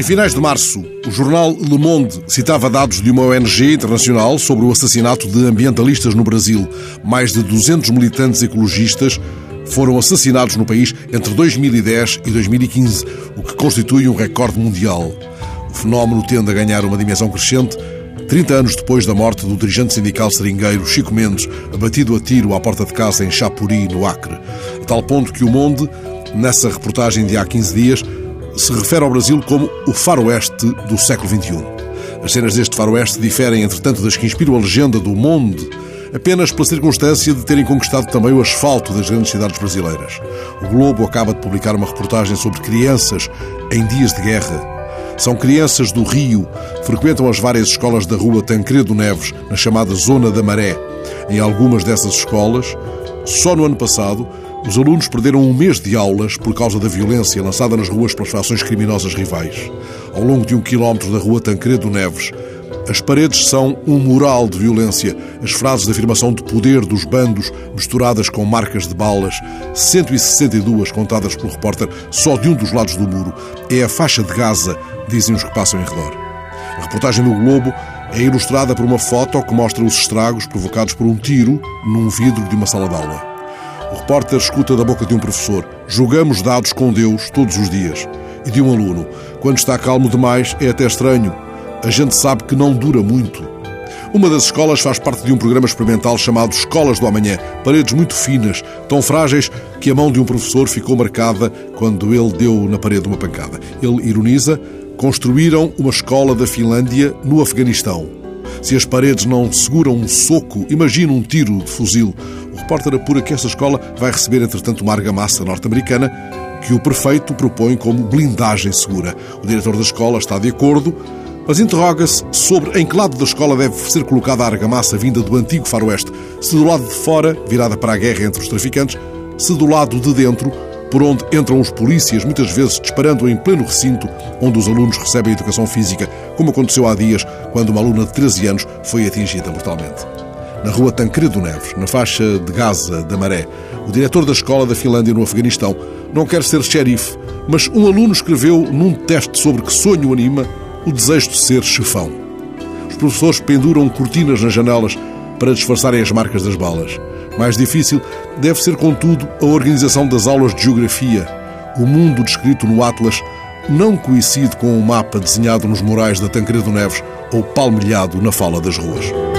Em finais de março, o jornal Le Monde citava dados de uma ONG internacional sobre o assassinato de ambientalistas no Brasil. Mais de 200 militantes ecologistas foram assassinados no país entre 2010 e 2015, o que constitui um recorde mundial. O fenómeno tende a ganhar uma dimensão crescente 30 anos depois da morte do dirigente sindical seringueiro Chico Mendes, abatido a tiro à porta de casa em Chapuri, no Acre. A tal ponto que o Monde, nessa reportagem de há 15 dias, se refere ao Brasil como o faroeste do século XXI. As cenas deste faroeste diferem, entretanto, das que inspiram a legenda do Monde, apenas pela circunstância de terem conquistado também o asfalto das grandes cidades brasileiras. O Globo acaba de publicar uma reportagem sobre crianças em dias de guerra são crianças do Rio, frequentam as várias escolas da rua Tancredo Neves, na chamada Zona da Maré. Em algumas dessas escolas, só no ano passado, os alunos perderam um mês de aulas por causa da violência lançada nas ruas pelas fações criminosas rivais. Ao longo de um quilómetro da rua Tancredo Neves, as paredes são um mural de violência, as frases de afirmação de poder dos bandos misturadas com marcas de balas, 162 contadas pelo repórter só de um dos lados do muro. É a faixa de Gaza, dizem os que passam em redor. A reportagem do Globo é ilustrada por uma foto que mostra os estragos provocados por um tiro num vidro de uma sala de aula. O repórter escuta da boca de um professor: Jogamos dados com Deus todos os dias. E de um aluno: Quando está calmo demais, é até estranho a gente sabe que não dura muito. Uma das escolas faz parte de um programa experimental chamado Escolas do Amanhã. Paredes muito finas, tão frágeis que a mão de um professor ficou marcada quando ele deu na parede uma pancada. Ele ironiza: construíram uma escola da Finlândia no Afeganistão. Se as paredes não seguram um soco, imagina um tiro de fuzil. O repórter apura que esta escola vai receber, entretanto, uma argamassa norte-americana que o prefeito propõe como blindagem segura. O diretor da escola está de acordo, mas interroga-se sobre em que lado da escola deve ser colocada a argamassa vinda do antigo faroeste, se do lado de fora, virada para a guerra entre os traficantes, se do lado de dentro, por onde entram os polícias, muitas vezes disparando em pleno recinto onde os alunos recebem educação física, como aconteceu há dias, quando uma aluna de 13 anos foi atingida mortalmente. Na rua Tancredo Neves, na faixa de Gaza da Maré, o diretor da escola da Finlândia no Afeganistão não quer ser xerife, mas um aluno escreveu num teste sobre que sonho anima o desejo de ser chefão. Os professores penduram cortinas nas janelas para disfarçarem as marcas das balas. Mais difícil deve ser, contudo, a organização das aulas de geografia. O mundo descrito no Atlas não coincide com o mapa desenhado nos murais da Tancredo Neves ou palmilhado na fala das ruas.